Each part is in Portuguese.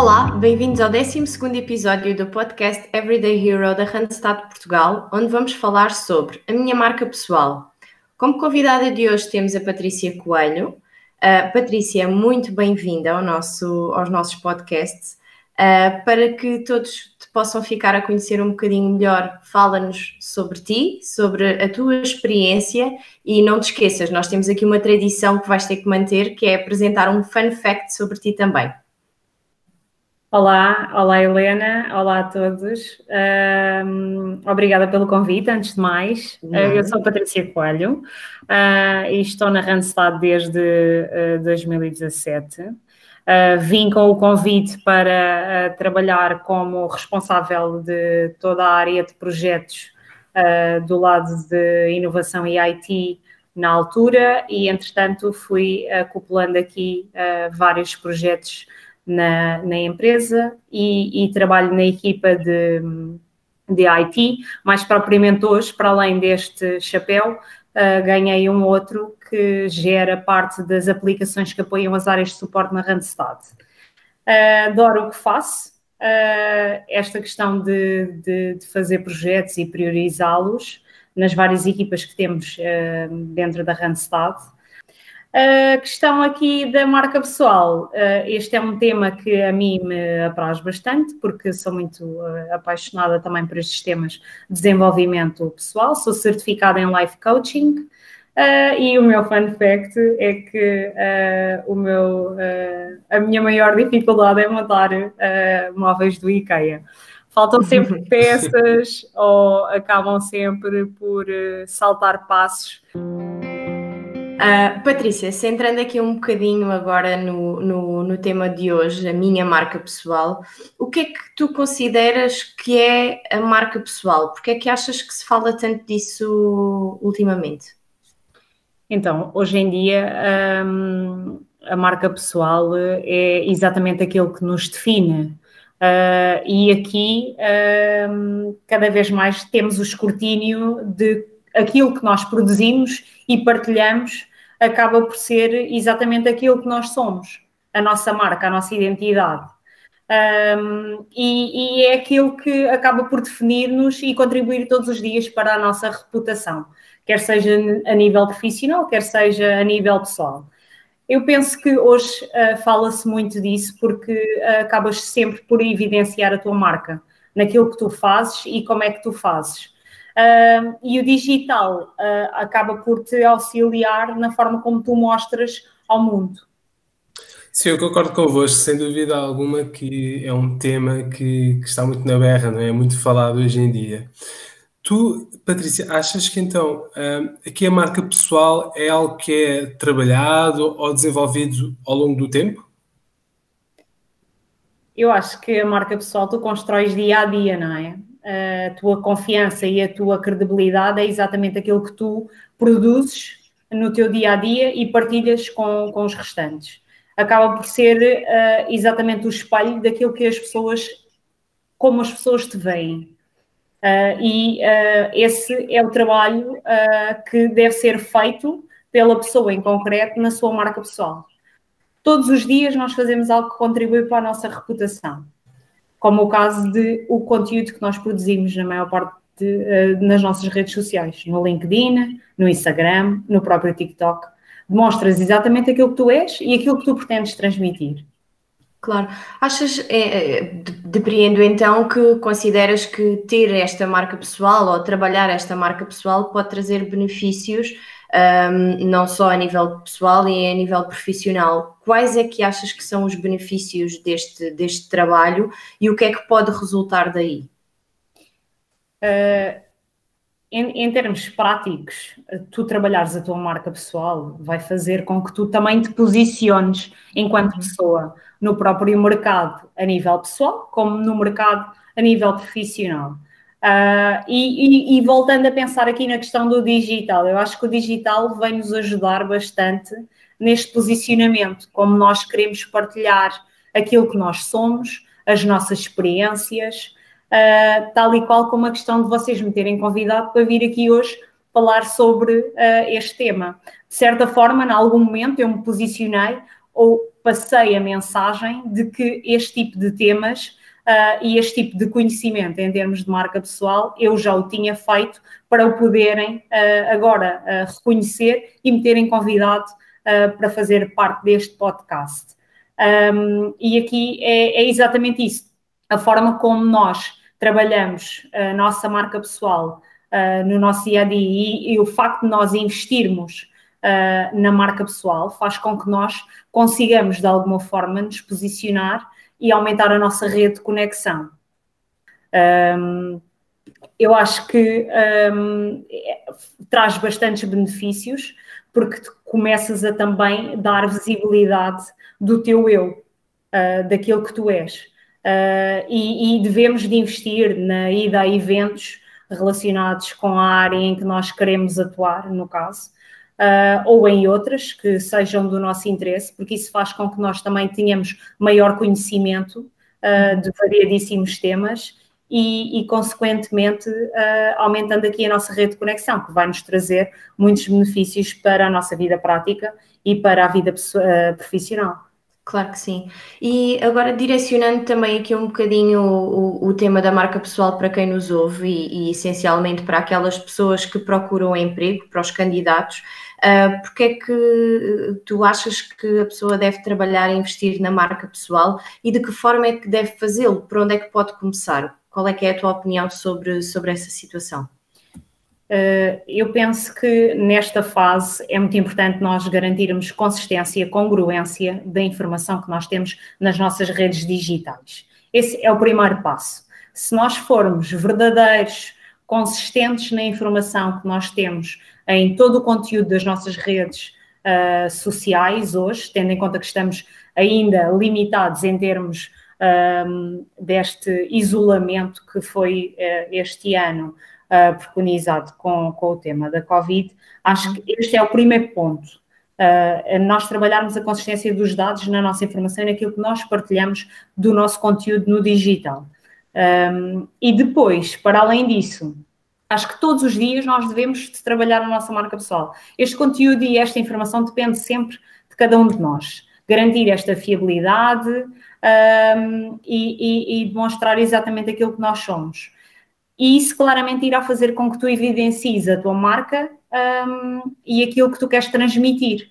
Olá, bem-vindos ao 12 episódio do podcast Everyday Hero da Randstad Portugal, onde vamos falar sobre a minha marca pessoal. Como convidada de hoje temos a Patrícia Coelho. Uh, Patrícia, muito bem-vinda ao nosso, aos nossos podcasts. Uh, para que todos te possam ficar a conhecer um bocadinho melhor, fala-nos sobre ti, sobre a tua experiência e não te esqueças, nós temos aqui uma tradição que vais ter que manter, que é apresentar um fun fact sobre ti também. Olá, olá Helena, olá a todos. Um, obrigada pelo convite, antes de mais. Uh, eu sou Patrícia Coelho uh, e estou na Randstad desde uh, 2017. vim com o convite para trabalhar como responsável de toda a área de projetos do lado de inovação e IT na altura e, entretanto, fui acoplando aqui vários projetos na, na empresa e, e, trabalho na equipa de, de IT. Mais propriamente hoje, para além deste chapéu, uh, ganhei um outro que gera parte das aplicações que apoiam as áreas de suporte na Randstad. Uh, adoro o que faço. Uh, esta questão de, de, de, fazer projetos e priorizá-los nas várias equipas que temos dentro da Randstad a questão aqui da marca pessoal. Este é um tema que a mim me apraz bastante, porque sou muito apaixonada também por estes temas de desenvolvimento pessoal. Sou certificada em Life Coaching. Uh, e o meu fun fact é que o meu, a minha maior dificuldade é montar móveis do IKEA. Faltam sempre peças ou acabam sempre por saltar passos. Uh, Patrícia, centrando aqui um bocadinho agora no, no, no, tema de hoje, a minha marca pessoal, o que é que tu consideras que é a marca pessoal? Porque é que achas que se fala tanto disso ultimamente? Então, hoje em dia, um, a marca pessoal é exatamente aquilo que nos define. Uh, e aqui, um, cada vez mais, temos o escrutínio de aquilo que nós produzimos e partilhamos acaba por ser exatamente aquilo que nós somos, a nossa marca, a nossa identidade. Um, e, e, é aquilo que acaba por definir-nos e contribuir todos os dias para a nossa reputação, quer seja a nível profissional, quer seja a nível pessoal. Eu penso que hoje uh, fala-se muito disso porque uh, acabas sempre por evidenciar a tua marca, naquilo que tu fazes e como é que tu fazes. E o digital uh, acaba por te auxiliar na forma como tu mostras ao mundo. Sim, eu concordo convosco, sem dúvida alguma que é um tema que, que, está muito na berra, não é? Muito falado hoje em dia. Tu, Patrícia, achas que então aqui a marca pessoal é algo que é trabalhado ou desenvolvido ao longo do tempo? Eu acho que a marca pessoal tu constróis dia a dia, não é? A tua confiança e a tua credibilidade é exatamente aquilo que tu produzes no teu dia a dia e partilhas com, com os restantes. Acaba por ser uh, exatamente o espelho daquilo que as pessoas, como as pessoas te veem. Uh, e uh, esse é o trabalho que deve ser feito pela pessoa em concreto na sua marca pessoal. Todos os dias nós fazemos algo que contribui para a nossa reputação como o caso de o conteúdo que nós produzimos na maior parte de, uh, nas nossas redes sociais, no LinkedIn, no Instagram, no próprio TikTok. Demonstras exatamente aquilo que tu és e aquilo que tu pretendes transmitir. Claro. Achas, é, é depreendo então que consideras que ter esta marca pessoal ou trabalhar esta marca pessoal pode trazer benefícios um, não só a nível pessoal e a nível profissional. Quais é que achas que são os benefícios deste, deste trabalho e o que é que pode resultar daí? Uh, em, em, termos práticos, tu trabalhares a tua marca pessoal vai fazer com que tu também te posiciones enquanto uhum. pessoa no próprio mercado a nível pessoal, como no mercado a nível profissional. Uh, e, e, e, voltando a pensar aqui na questão do digital, eu acho que o digital vem nos ajudar bastante neste posicionamento, como nós queremos partilhar aquilo que nós somos, as nossas experiências, uh, tal e qual como a questão de vocês me terem convidado para vir aqui hoje falar sobre uh, este tema. De certa forma, em algum momento eu me posicionei ou passei a mensagem de que este tipo de temas uh, e este tipo de conhecimento em termos de marca pessoal eu já o tinha feito para o poderem uh, agora uh, reconhecer e me terem convidado para fazer parte deste podcast. Um, e aqui é, é, exatamente isso, a forma como nós trabalhamos a nossa marca pessoal no nosso dia a dia e, e o facto de nós investirmos na marca pessoal faz com que nós consigamos, de alguma forma, nos posicionar e aumentar a nossa rede de conexão. Um, eu acho que um, é, traz bastantes benefícios, porque começas a também dar visibilidade do teu eu, uh, daquilo que tu és. Uh, e, e, devemos de investir na ida a eventos relacionados com a área em que nós queremos atuar, no caso, uh, ou em outras que sejam do nosso interesse, porque isso faz com que nós também tenhamos maior conhecimento uh, de variadíssimos temas e, e consequentemente, uh, aumentando aqui a nossa rede de conexão, que vai nos trazer muitos benefícios para a nossa vida prática e para a vida profissional. Claro que sim. E agora direcionando também aqui um bocadinho o, o, o tema da marca pessoal para quem nos ouve e, e, essencialmente para aquelas pessoas que procuram emprego, para os candidatos, Uh, porque é que tu achas que a pessoa deve trabalhar e investir na marca pessoal e de que forma é que deve fazê-lo? Por onde é que pode começar? Qual é que é a tua opinião sobre, sobre essa situação? Uh, eu penso que nesta fase é muito importante nós garantirmos consistência, congruência da informação que nós temos nas nossas redes digitais. Esse é o primeiro passo. Se nós formos verdadeiros, consistentes na informação que nós temos em todo o conteúdo das nossas redes uh, sociais hoje, tendo em conta que estamos ainda limitados em termos um, deste isolamento que foi uh, este ano uh, preconizado com, com o tema da Covid, acho que este é o primeiro ponto. Uh, nós trabalharmos a consistência dos dados na nossa informação e naquilo que nós partilhamos do nosso conteúdo no digital. Um, e depois, para além disso, acho que todos os dias nós devemos de trabalhar a nossa marca pessoal. Este conteúdo e esta informação depende sempre de cada um de nós. Garantir esta fiabilidade um, e, e, e, demonstrar exatamente aquilo que nós somos. E isso claramente irá fazer com que tu evidencies a tua marca um, e aquilo que tu queres transmitir.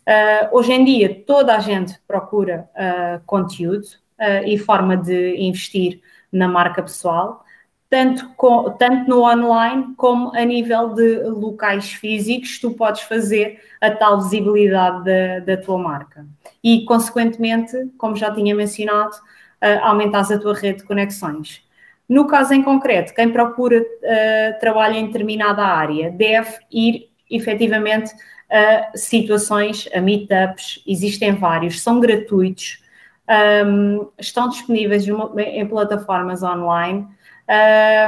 Uh, hoje em dia, toda a gente procura uh, conteúdo uh, e forma de investir na marca pessoal, tanto, com, tanto no online como a nível de locais físicos, tu podes fazer a tal visibilidade da, da tua marca. E, consequentemente, como já tinha mencionado, uh, a tua rede de conexões. No caso em concreto, quem procura uh, trabalho em determinada área deve ir efetivamente a situações, a meetups, existem vários, são gratuitos, um, estão disponíveis em plataformas online.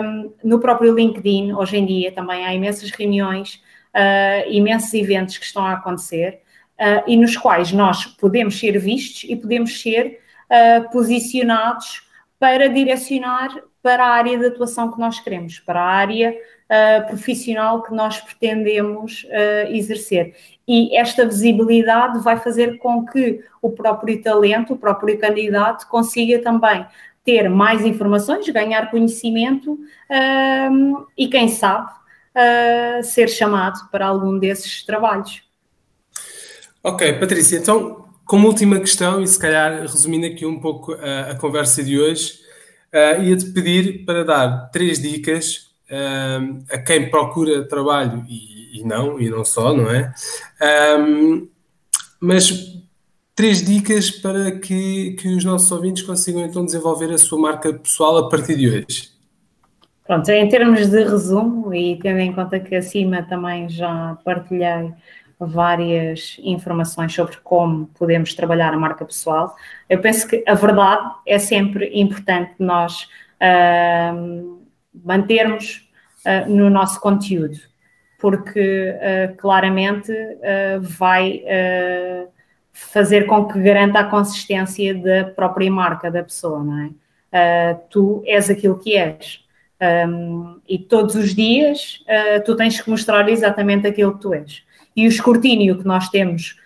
Um, no próprio LinkedIn, hoje em dia, também há imensas reuniões, uh, imensos eventos que estão a acontecer uh, e nos quais nós podemos ser vistos e podemos ser uh, posicionados para direcionar para a área de atuação que nós queremos, para a área uh, profissional que nós pretendemos uh, exercer. E esta visibilidade vai fazer com que o próprio talento, o próprio candidato, consiga também ter mais informações, ganhar conhecimento uh, e, quem sabe, ser chamado para algum desses trabalhos. Ok, Patrícia, então, como última questão, e se calhar resumindo aqui um pouco a, a conversa de hoje, uh, ia-te pedir para dar três dicas uh, a quem procura trabalho e, e, não, e não só, não é? Um, mas três dicas para que, que os nossos ouvintes consigam então desenvolver a sua marca pessoal a partir de hoje. Pronto, em termos de resumo, e tendo em conta que acima também já partilhei várias informações sobre como podemos trabalhar a marca pessoal. Eu penso que a verdade é sempre importante nós mantermos uh, no nosso conteúdo, porque uh, claramente vai fazer com que garanta a consistência da própria marca da pessoa, não é? tu és aquilo que és. Um, e todos os dias tu tens que mostrar exatamente aquilo que tu és e o escrutínio que nós temos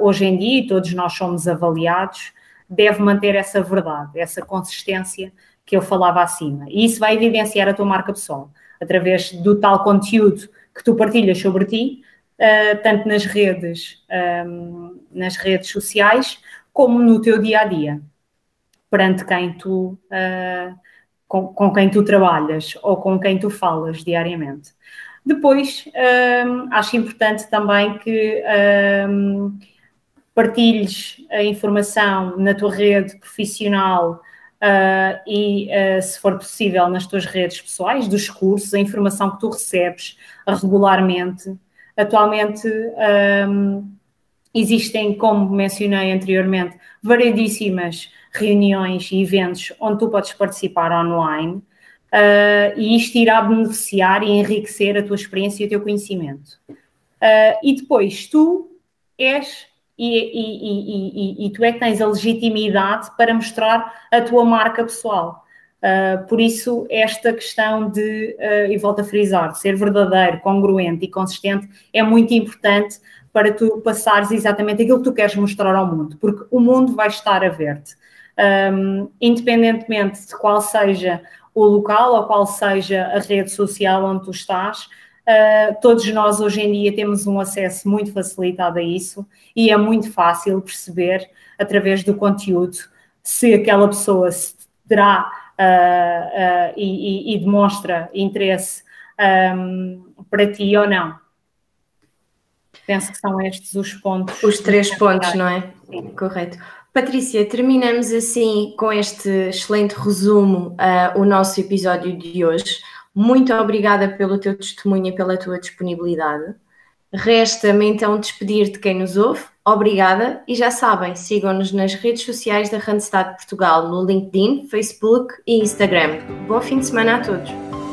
hoje em dia, e todos nós somos avaliados, deve manter essa verdade, essa consistência que eu falava acima. E isso vai evidenciar a tua marca pessoal, através do tal conteúdo que tu partilhas sobre ti, uh, tanto nas redes, um, nas redes sociais, como no teu dia a dia, perante quem tu, uh, com, quem tu trabalhas ou com quem tu falas diariamente. Depois, um, acho importante também que um, partilhes a informação na tua rede profissional uh, e, uh, se for possível, nas tuas redes pessoais, dos cursos, a informação que tu recebes regularmente. Atualmente um, existem, como mencionei anteriormente, variedíssimas reuniões e eventos onde tu podes participar online. Uh, e isto irá beneficiar e enriquecer a tua experiência e o teu conhecimento. Uh, e depois, tu és e, e, e, e, tu é que tens a legitimidade para mostrar a tua marca pessoal. Uh, por isso, esta questão de, uh, e volto a frisar, de ser verdadeiro, congruente e consistente é muito importante para tu passares exatamente aquilo que tu queres mostrar ao mundo, porque o mundo vai estar a ver-te. Um, independentemente de qual seja o local ou qual seja a rede social onde tu estás, Uh, todos nós hoje em dia temos um acesso muito facilitado a isso e é muito fácil perceber através do conteúdo se aquela pessoa se terá uh, uh, e, e, demonstra interesse um, para ti ou não. Penso que são estes os pontos. Os três pontos, não é? Sim. Correto. Patrícia, terminamos assim com este excelente resumo o nosso episódio de hoje. Muito obrigada pelo teu testemunho e pela tua disponibilidade. Resta-me então despedir de quem nos ouve. Obrigada e já sabem, sigam-nos nas redes sociais da Randstad Portugal no LinkedIn, Facebook e Instagram. Bom fim de semana a todos.